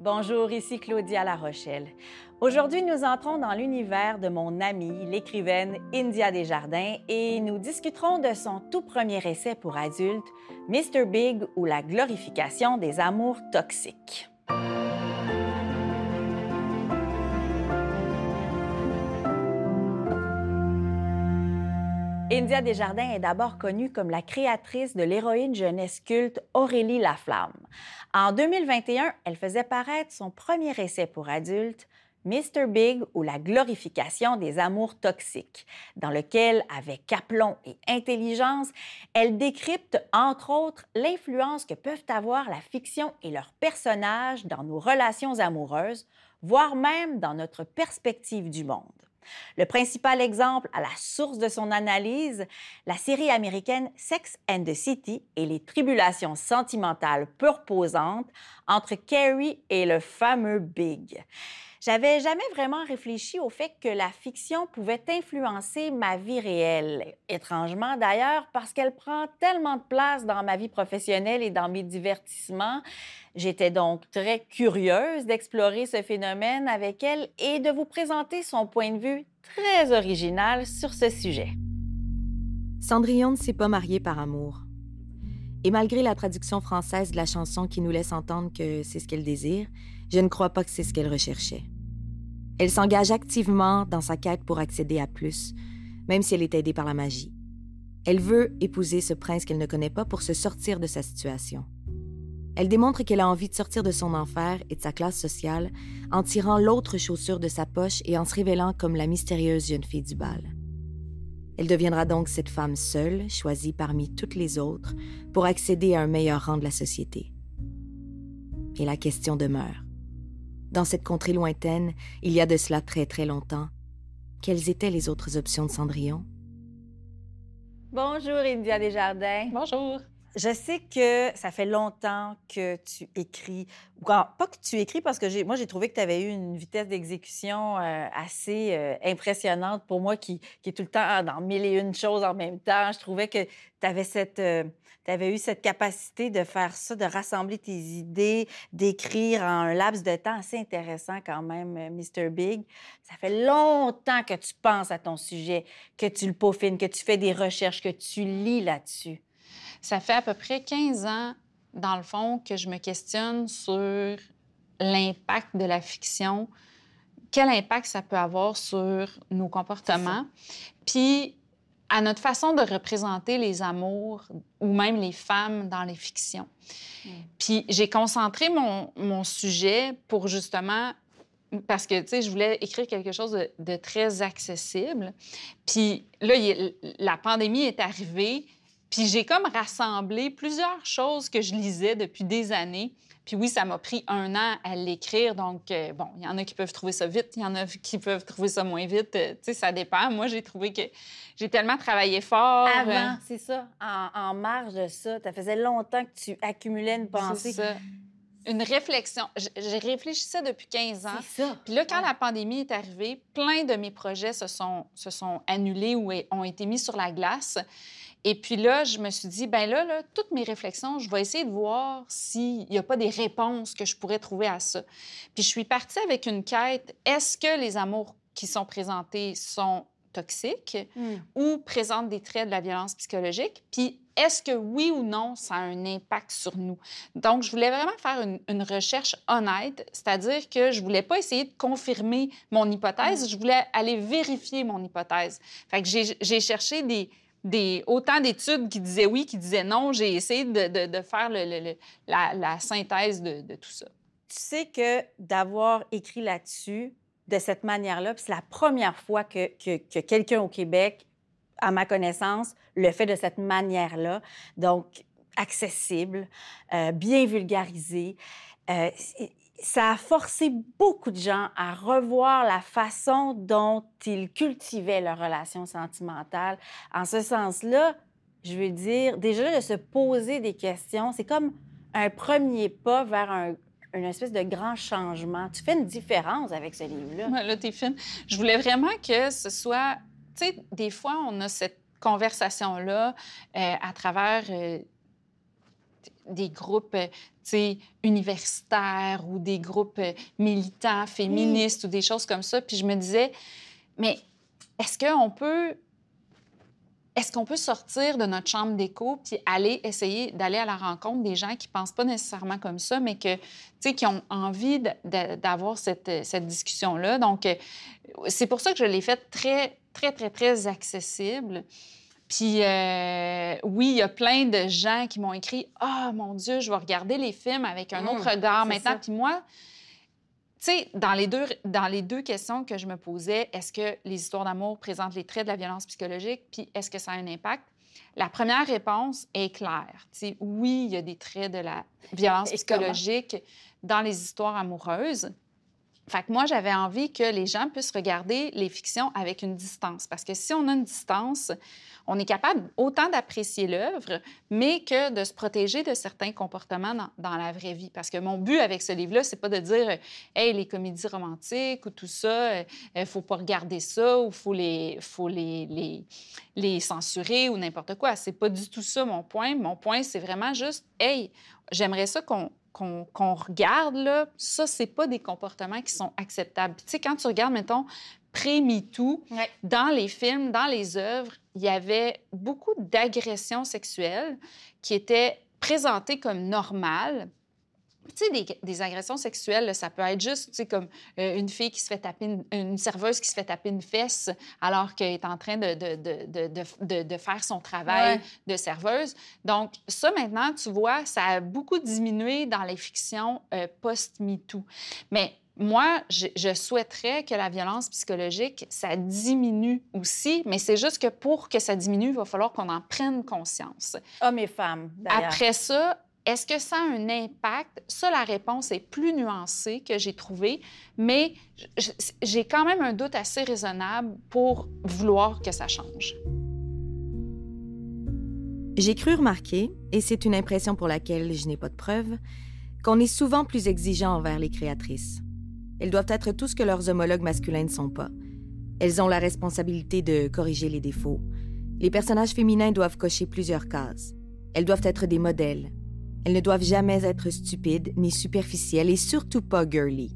Bonjour, ici Claudia La Rochelle. Aujourd'hui, nous entrons dans l'univers de mon amie, l'écrivaine India Desjardins, et nous discuterons de son tout premier essai pour adultes, Mr. Big ou la glorification des amours toxiques. India Desjardins est d'abord connue comme la créatrice de l'héroïne jeunesse culte Aurélie Laflamme. En 2021, elle faisait paraître son premier essai pour adultes, Mr. Big ou la glorification des amours toxiques, dans lequel, avec aplomb et intelligence, elle décrypte, entre autres, l'influence que peuvent avoir la fiction et leurs personnages dans nos relations amoureuses, voire même dans notre perspective du monde. Le principal exemple à la source de son analyse, la série américaine Sex and the City et les tribulations sentimentales purposantes entre Carrie et le fameux Big. J'avais jamais vraiment réfléchi au fait que la fiction pouvait influencer ma vie réelle. Étrangement d'ailleurs, parce qu'elle prend tellement de place dans ma vie professionnelle et dans mes divertissements. J'étais donc très curieuse d'explorer ce phénomène avec elle et de vous présenter son point de vue très original sur ce sujet. Cendrillon ne s'est pas mariée par amour. Et malgré la traduction française de la chanson qui nous laisse entendre que c'est ce qu'elle désire, je ne crois pas que c'est ce qu'elle recherchait. Elle s'engage activement dans sa quête pour accéder à plus, même si elle est aidée par la magie. Elle veut épouser ce prince qu'elle ne connaît pas pour se sortir de sa situation. Elle démontre qu'elle a envie de sortir de son enfer et de sa classe sociale en tirant l'autre chaussure de sa poche et en se révélant comme la mystérieuse jeune fille du bal. Elle deviendra donc cette femme seule, choisie parmi toutes les autres, pour accéder à un meilleur rang de la société. Et la question demeure. Dans cette contrée lointaine, il y a de cela très très longtemps, quelles étaient les autres options de Cendrillon? Bonjour, India Desjardins. Bonjour. Je sais que ça fait longtemps que tu écris, ou pas que tu écris, parce que moi, j'ai trouvé que tu avais eu une vitesse d'exécution euh, assez euh, impressionnante pour moi, qui, est tout le temps dans mille et une choses en même temps. Je trouvais que tu avais, euh, avais eu cette capacité de faire ça, de rassembler tes idées, d'écrire en un laps de temps assez intéressant quand même, Mr. Big. Ça fait longtemps que tu penses à ton sujet, que tu le peaufines, que tu fais des recherches, que tu lis là-dessus. Ça fait à peu près 15 ans, dans le fond, que je me questionne sur l'impact de la fiction, quel impact ça peut avoir sur nos comportements, puis à notre façon de représenter les amours ou même les femmes dans les fictions. Mm. Puis j'ai concentré mon, mon, sujet pour justement parce que, tu sais, je voulais écrire quelque chose de, de très accessible. Puis là, la pandémie est arrivée, puis j'ai comme rassemblé plusieurs choses que je lisais depuis des années. Puis oui, ça m'a pris un an à l'écrire. Donc, euh, bon, il y en a qui peuvent trouver ça vite, il y en a qui peuvent trouver ça moins vite. Euh, tu sais, ça dépend. Moi, j'ai trouvé que j'ai tellement travaillé fort. Avant, euh, c'est ça. En, marge de ça, ça faisait longtemps que tu accumulais une pensée. Ça. Une réflexion. J'ai réfléchi ça depuis 15 ans. C'est ça. Puis là, quand la pandémie est arrivée, plein de mes projets se sont, se sont annulés ou ont été mis sur la glace. Et puis là, je me suis dit, ben là, là toutes mes réflexions, je vais essayer de voir s'il n'y a pas des réponses que je pourrais trouver à ça. Puis je suis partie avec une quête. Est-ce que les amours qui sont présentés sont toxiques hmm. ou présentent des traits de la violence psychologique? Puis est-ce que oui ou non, ça a un impact sur nous? Donc, je voulais vraiment faire une, recherche honnête, c'est-à-dire que je voulais pas essayer de confirmer mon hypothèse, hmm. je voulais aller vérifier mon hypothèse. Fait que j'ai cherché des, autant d'études qui disaient oui, qui disaient non. J'ai essayé de, faire la, synthèse de, tout ça. Tu sais que d'avoir écrit là-dessus de cette manière-là, c'est la première fois que, quelqu'un au Québec, à ma connaissance, le fait de cette manière-là. Donc, accessible, euh, bien vulgarisé. Euh, ça a forcé beaucoup de gens à revoir la façon dont ils cultivaient leur relation sentimentale. En ce sens-là, je veux dire, déjà de se poser des questions, c'est comme un premier pas vers un, une espèce de grand changement. Tu fais une différence avec ce livre-là. Ouais, là, t'es fine. Je voulais vraiment que ce soit... Tu sais, des fois, on a cette conversation-là euh, à travers... Euh, des groupes universitaires ou des groupes militants, féministes ou des choses comme ça. Puis je me disais, mais est-ce qu'on peut est-ce qu'on peut sortir de notre chambre d'écho puis aller essayer d'aller à la rencontre des gens qui pensent pas nécessairement comme ça, mais que, qui ont envie d'avoir cette, cette discussion-là? Donc, euh, c'est pour ça que je l'ai fait très, très, très, très accessible. Puis euh, oui, il y a plein de gens qui m'ont écrit Ah, mon Dieu, je vais regarder les films avec un autre mmh, regard maintenant. Puis moi, tu sais, dans, les deux, dans les deux questions que je me posais, est-ce que les histoires d'amour présentent les traits de la violence psychologique, puis est-ce que ça a un impact? La première réponse est claire. sais, oui, il y a des traits de la violence psychologique dans les histoires amoureuses. Fait que moi, j'avais envie que les gens puissent regarder les fictions avec une distance. Parce que si on a une distance, on est capable autant d'apprécier l'œuvre, mais que de se protéger de certains comportements dans, la vraie vie. Parce que mon but avec ce livre-là, c'est pas de dire, hey, les comédies romantiques ou tout ça, il euh, faut pas regarder ça ou faut les, faut les, les, les censurer ou n'importe quoi. C'est pas du tout ça mon point. Mon point, c'est vraiment juste, hey, j'aimerais ça qu'on qu'on regarde, là, ça, c'est pas des comportements qui sont acceptables. Tu sais, quand tu regardes, mettons, pré-MeToo, dans les films, dans les œuvres, il y avait beaucoup d'agressions sexuelles qui étaient présentées comme normales, tu sais, des, agressions sexuelles, ça peut être juste, tu sais, comme euh, une fille qui se fait taper, une, serveuse qui se fait taper une fesse alors qu'elle est en train de, de, de faire son travail de serveuse. Donc, ça, maintenant, tu vois, ça a beaucoup diminué dans les fictions euh, post-MeToo. Mais moi, je, souhaiterais que la violence psychologique, ça diminue aussi, mais c'est juste que pour que ça diminue, il va falloir qu'on en prenne conscience. Hommes et femmes, d'ailleurs. Après ça, est-ce que ça a un impact? Ça, la réponse est plus nuancée que j'ai trouvée, mais j'ai quand même un doute assez raisonnable pour vouloir que ça change. J'ai cru remarquer, et c'est une impression pour laquelle je n'ai pas de preuves, qu'on est souvent plus exigeant envers les créatrices. Elles doivent être tout ce que leurs homologues masculins ne sont pas. Elles ont la responsabilité de corriger les défauts. Les personnages féminins doivent cocher plusieurs cases. Elles doivent être des modèles, elles ne doivent jamais être stupides ni superficielles et surtout pas girly.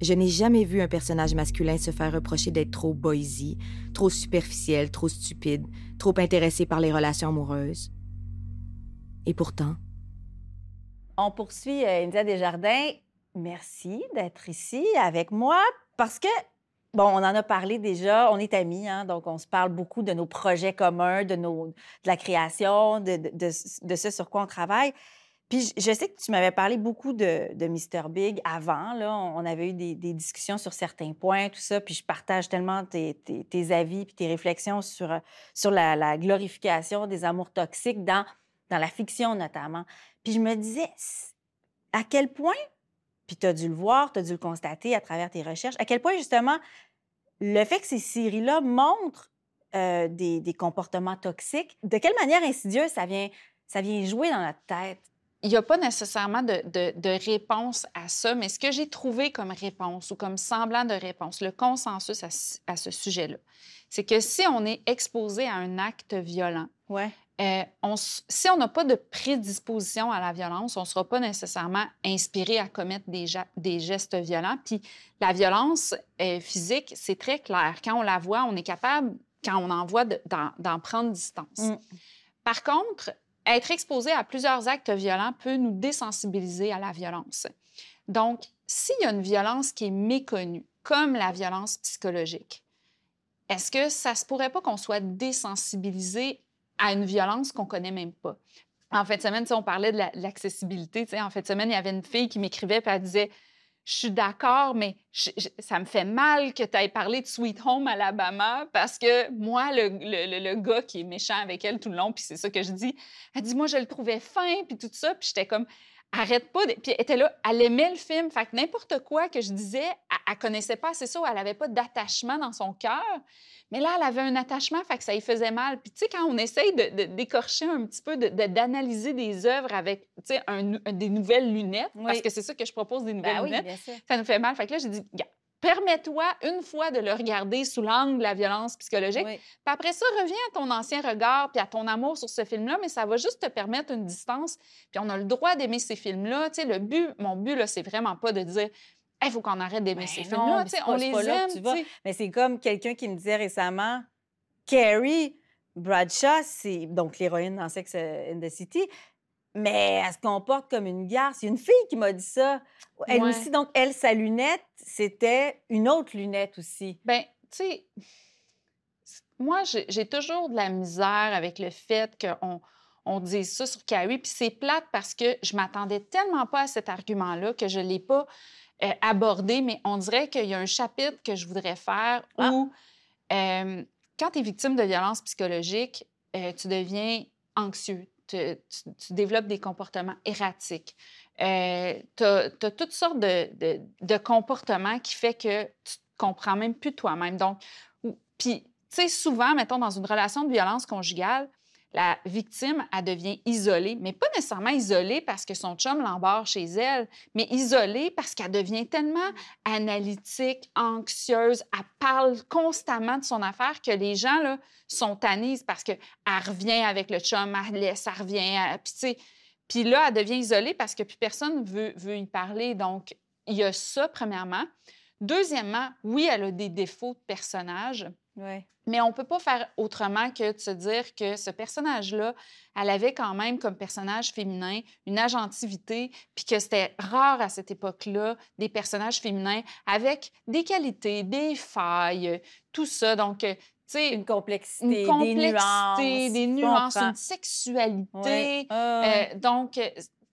Je n'ai jamais vu un personnage masculin se faire reprocher d'être trop boysy, trop superficiel, trop stupide, trop intéressé par les relations amoureuses. Et pourtant? On poursuit euh, India Desjardins. Merci d'être ici avec moi parce que, bon, on en a parlé déjà, on est amis, hein, donc on se parle beaucoup de nos projets communs, de, nos, de la création, de, de, ce sur quoi on travaille. Puis je sais que tu m'avais parlé beaucoup de, de Mr. Big avant. Là. On avait eu des, discussions sur certains points, tout ça. Puis je partage tellement tes, tes, avis puis tes réflexions sur, sur la, glorification des amours toxiques dans, dans la fiction notamment. Puis je me disais à quel point, puis tu as dû le voir, tu as dû le constater à travers tes recherches, à quel point justement le fait que ces séries-là montrent euh, des, des, comportements toxiques, de quelle manière insidieuse ça vient, ça vient jouer dans notre tête? il n'y a pas nécessairement de, réponse à ça, mais ce que j'ai trouvé comme réponse ou comme semblant de réponse, le consensus à, ce sujet-là, c'est que si on est exposé à un acte violent, ouais. Euh, si on n'a pas de prédisposition à la violence, on ne sera pas nécessairement inspiré à commettre des, des gestes violents. Puis la violence euh, physique, c'est très clair. Quand on la voit, on est capable, quand on en voit, d'en prendre distance. Mm. Par contre, être exposé à plusieurs actes violents peut nous désensibiliser à la violence. Donc, s'il y a une violence qui est méconnue, comme la violence psychologique, est-ce que ça se pourrait pas qu'on soit désensibilisé à une violence qu'on connaît même pas? En fin de semaine, on parlait de l'accessibilité. en fin de semaine, il y avait une fille qui m'écrivait et elle disait je suis d'accord, mais ça me fait mal que tu aies parlé de Sweet Home Alabama parce que moi, le, gars qui est méchant avec elle tout le long, puis c'est ça que je dis, elle dit, moi, je le trouvais fin, puis tout ça, puis j'étais comme, arrête pas. Puis elle était là, elle aimait le film. Fait que n'importe quoi que je disais, elle, elle connaissait pas assez ça, elle avait pas d'attachement dans son cœur. Mais là, elle avait un attachement, fait que ça lui faisait mal. Puis, tu sais, quand on essaye de, d'écorcher un petit peu, d'analyser des œuvres avec, tu sais, des nouvelles lunettes, parce que c'est ça que je propose, des nouvelles ben lunettes, ça nous fait mal. Fait que là, j'ai dit, permets-toi une fois de le regarder sous l'angle de la violence psychologique. Puis après ça, reviens à ton ancien regard puis à ton amour sur ce film-là, mais ça va juste te permettre une distance. Puis on a le droit d'aimer ces films-là. Tu sais, le but, mon but, là, c'est vraiment pas de dire il faut qu'on arrête d'aimer ben ces films-là. On les aime. Mais c'est comme quelqu'un qui me disait récemment Carrie Bradshaw, c'est donc l'héroïne dans Sex in the City, mais elle se comporte comme une garce. Il y a une fille qui m'a dit ça. Elle aussi, donc, elle, sa lunette, c'était une autre lunette aussi. Ben, tu sais, moi, j'ai toujours de la misère avec le fait qu'on on dise ça sur Carrie. Puis c'est plate parce que je m'attendais tellement pas à cet argument-là que je ne l'ai pas euh, abordé, mais on dirait qu'il y a un chapitre que je voudrais faire ah. où, euh, quand tu es victime de violence psychologique, euh, tu deviens anxieux, tu, développes des comportements erratiques. tu as, toutes sortes de, de, comportements qui fait que tu ne comprends même plus toi-même. Donc, puis, tu sais, souvent, mettons, dans une relation de violence conjugale, la victime, elle devient isolée, mais pas nécessairement isolée parce que son chum l'embarque chez elle, mais isolée parce qu'elle devient tellement analytique, anxieuse, elle parle constamment de son affaire que les gens là, sont tannés parce qu'elle revient avec le chum, elle laisse, elle revient. Puis, là, elle devient isolée parce que plus personne veut, veut y parler. Donc, il y a ça, premièrement. Deuxièmement, oui, elle a des défauts de personnage. Mais on ne peut pas faire autrement que de se dire que ce personnage-là, elle avait quand même comme personnage féminin une agentivité, puis que c'était rare à cette époque-là des personnages féminins avec des qualités, des failles, tout ça. Donc, tu sais, une complexité, une complexité, des nuances, des nuances une sexualité. Euh, donc,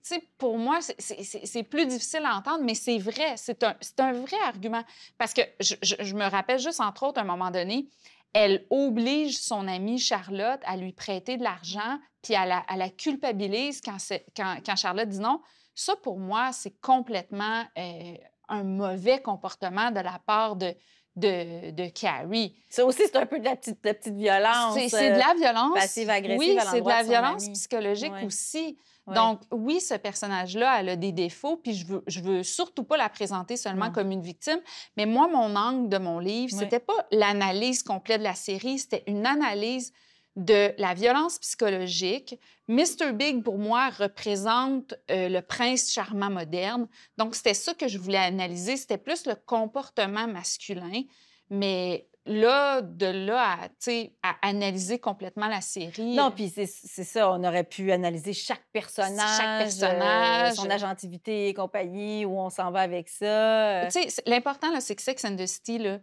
sais, pour moi, c'est plus difficile à entendre, mais c'est vrai. C'est un, un, vrai argument. Parce que je, je, me rappelle juste, entre autres, à un moment donné, elle oblige son amie Charlotte à lui prêter de l'argent, puis elle la, la, culpabilise quand, quand, quand, Charlotte dit non. Ça, pour moi, c'est complètement euh, un mauvais comportement de la part de, de, de Carrie. Ça aussi, c'est un peu de la petite, de petite violence. C'est de la violence. Passive-agressive Oui, c'est de la violence psychologique aussi. Donc, oui, ce personnage-là, elle a des défauts, puis je veux, je veux surtout pas la présenter seulement comme une victime. Mais moi, mon angle de mon livre, c'était pas l'analyse complète de la série, c'était une analyse de la violence psychologique. Mr. Big, pour moi, représente euh, le prince charmant moderne. Donc, c'était ça que je voulais analyser. C'était plus le comportement masculin. Mais là, de là à, à analyser complètement la série. Non, puis c'est ça, on aurait pu analyser chaque personnage, chaque euh, personnage. son agentivité et compagnie, où on s'en va avec ça. L'important, c'est que Sex and the City, là,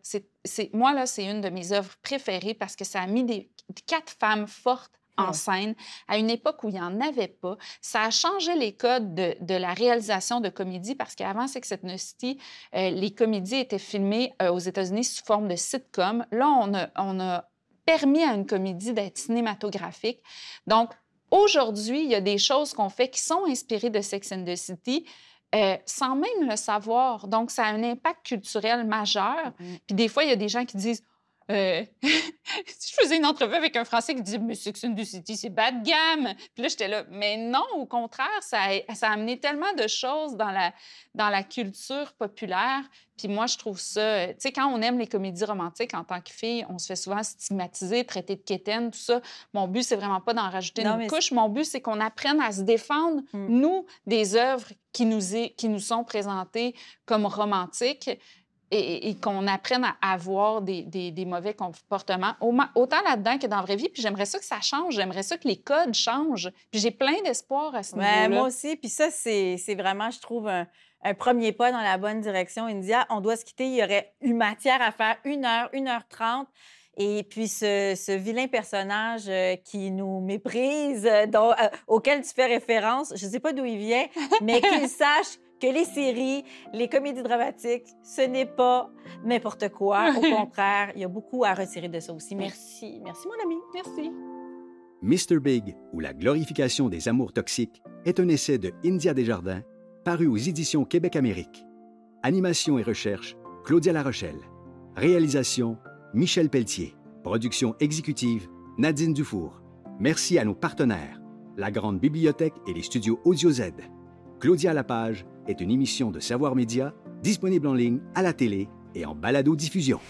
moi, là, c'est une de mes œuvres préférées parce que ça a mis des, quatre femmes fortes en scène à une époque où il n'y en avait pas. Ça a changé les codes de, la réalisation de comédie parce qu'avant Sex and the City, euh, les comédies étaient filmées euh, aux États-Unis sous forme de sitcom. Là, on a, on a permis à une comédie d'être cinématographique. Donc, aujourd'hui, il y a des choses qu'on fait qui sont inspirées de Sex and the City. Euh, sans même le savoir. Donc, ça a un impact culturel majeur. Mm. Puis des fois, il y a des gens qui disent euh, je faisais une entrevue avec un Français qui disait Mais and the City, c'est bas de gamme. Puis là, j'étais là, mais non, au contraire, ça a, ça a amené tellement de choses dans la, dans la culture populaire. Puis moi, je trouve ça. Tu sais, quand on aime les comédies romantiques en tant que fille, on se fait souvent stigmatiser, traiter de quétaine, tout ça. Mon but, c'est vraiment pas d'en rajouter une couche. Mon but, c'est qu'on apprenne à se défendre, hmm. nous, des œuvres qui nous, est, qui nous sont présentées comme romantiques et, qu'on apprenne à avoir des, des, mauvais comportements, autant là-dedans que dans la vraie vie. Puis j'aimerais ça que ça change, j'aimerais ça que les codes changent. Puis j'ai plein d'espoir à ce niveau-là. Moi aussi. Puis ça, c'est vraiment, je trouve, un, un, premier pas dans la bonne direction. India, on doit se quitter. Il y aurait eu matière à faire une heure, une heure trente. Et puis ce, ce, vilain personnage euh, qui nous méprise, euh, dont, euh, auquel tu fais référence, je ne sais pas d'où il vient, mais qu'il sache que les séries, les comédies dramatiques, ce n'est pas n'importe quoi. Au contraire, il y a beaucoup à retirer de ça aussi. Merci. Merci, mon ami. Merci. Mr. Big ou la glorification des amours toxiques est un essai de India Desjardins paru aux éditions Québec-Amérique. Animation et recherche, Claudia Larochelle. Réalisation, Michel Pelletier. Production exécutive, Nadine Dufour. Merci à nos partenaires, la Grande Bibliothèque et les studios Audio Z. Claudia Lapage est une émission de Savoir Média disponible en ligne, à la télé et en balado-diffusion.